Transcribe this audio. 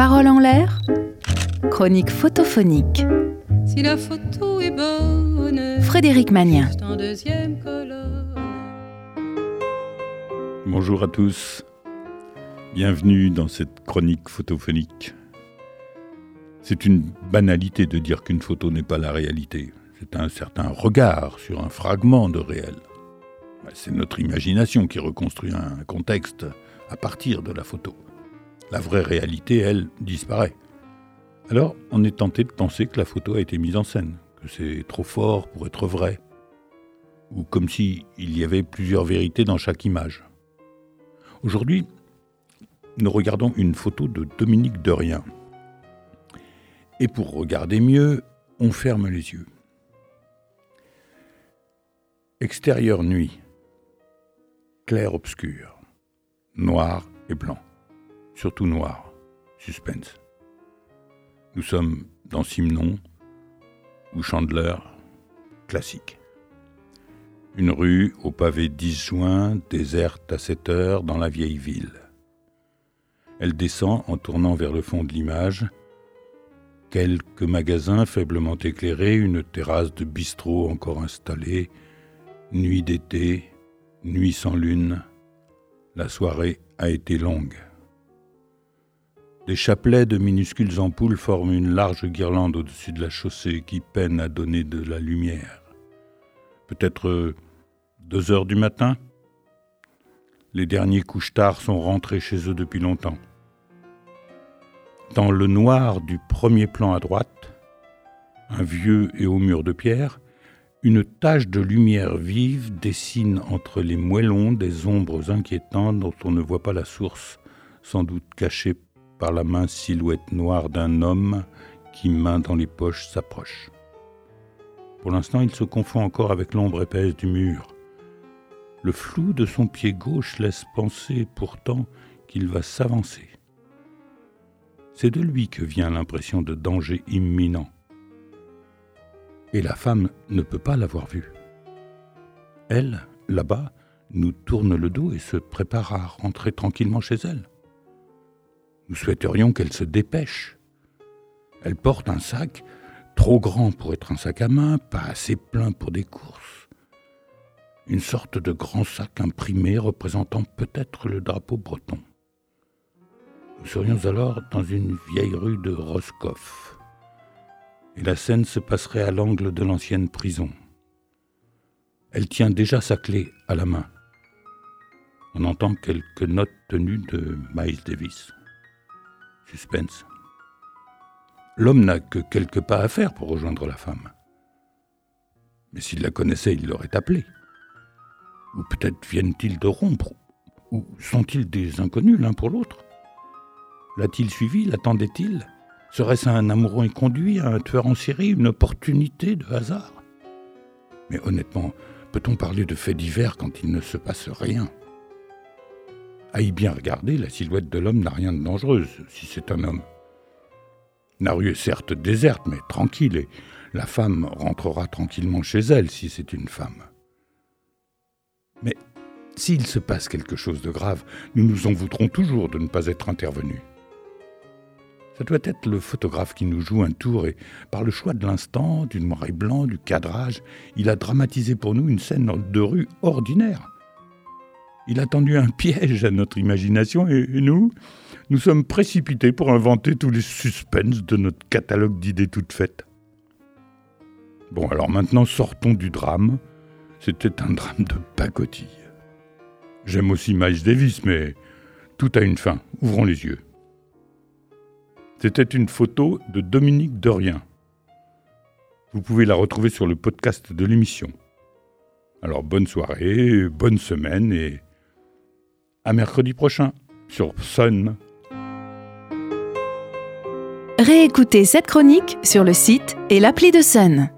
Parole en l'air, chronique photophonique. Si la photo est bonne, Frédéric Magnien. Bonjour à tous, bienvenue dans cette chronique photophonique. C'est une banalité de dire qu'une photo n'est pas la réalité. C'est un certain regard sur un fragment de réel. C'est notre imagination qui reconstruit un contexte à partir de la photo. La vraie réalité, elle, disparaît. Alors, on est tenté de penser que la photo a été mise en scène, que c'est trop fort pour être vrai, ou comme si il y avait plusieurs vérités dans chaque image. Aujourd'hui, nous regardons une photo de Dominique Derrien. Et pour regarder mieux, on ferme les yeux. Extérieur nuit, clair-obscur, noir et blanc, surtout noir, suspense. Nous sommes dans Simon ou Chandler, classique. Une rue au pavé disjoint, déserte à 7 heures dans la vieille ville. Elle descend en tournant vers le fond de l'image. Quelques magasins faiblement éclairés, une terrasse de bistrot encore installée, nuit d'été, nuit sans lune. La soirée a été longue. Des chapelets de minuscules ampoules forment une large guirlande au-dessus de la chaussée qui peine à donner de la lumière. Peut-être deux heures du matin Les derniers couches-tard sont rentrés chez eux depuis longtemps. Dans le noir du premier plan à droite, un vieux et au mur de pierre, une tache de lumière vive dessine entre les moellons des ombres inquiétantes dont on ne voit pas la source, sans doute cachée par la mince silhouette noire d'un homme qui, main dans les poches, s'approche. Pour l'instant, il se confond encore avec l'ombre épaisse du mur. Le flou de son pied gauche laisse penser pourtant qu'il va s'avancer. C'est de lui que vient l'impression de danger imminent. Et la femme ne peut pas l'avoir vu. Elle, là-bas, nous tourne le dos et se prépare à rentrer tranquillement chez elle. Nous souhaiterions qu'elle se dépêche. Elle porte un sac trop grand pour être un sac à main, pas assez plein pour des courses. Une sorte de grand sac imprimé représentant peut-être le drapeau breton. Nous serions alors dans une vieille rue de Roscoff. Et la scène se passerait à l'angle de l'ancienne prison. Elle tient déjà sa clé à la main. On entend quelques notes tenues de Miles Davis. Suspense. L'homme n'a que quelques pas à faire pour rejoindre la femme. Mais s'il la connaissait, il l'aurait appelée. Ou peut-être viennent-ils de rompre Ou sont-ils des inconnus l'un pour l'autre? L'a-t-il suivi? L'attendait-il? Serait-ce un amoureux inconduit, un tueur en série, une opportunité de hasard? Mais honnêtement, peut-on parler de faits divers quand il ne se passe rien? À y bien regarder, la silhouette de l'homme n'a rien de dangereux, si c'est un homme. La rue est certes déserte, mais tranquille, et la femme rentrera tranquillement chez elle si c'est une femme. Mais s'il se passe quelque chose de grave, nous nous en voudrons toujours de ne pas être intervenus. Ça doit être le photographe qui nous joue un tour et, par le choix de l'instant, du noir et blanc, du cadrage, il a dramatisé pour nous une scène de rue ordinaire. Il a tendu un piège à notre imagination et nous, nous sommes précipités pour inventer tous les suspens de notre catalogue d'idées toutes faites. Bon, alors maintenant sortons du drame. C'était un drame de pacotille. J'aime aussi Miles Davis, mais tout a une fin. Ouvrons les yeux. C'était une photo de Dominique Derrien. Vous pouvez la retrouver sur le podcast de l'émission. Alors bonne soirée, bonne semaine et à mercredi prochain sur Sun. Réécoutez cette chronique sur le site et l'appli de Sun.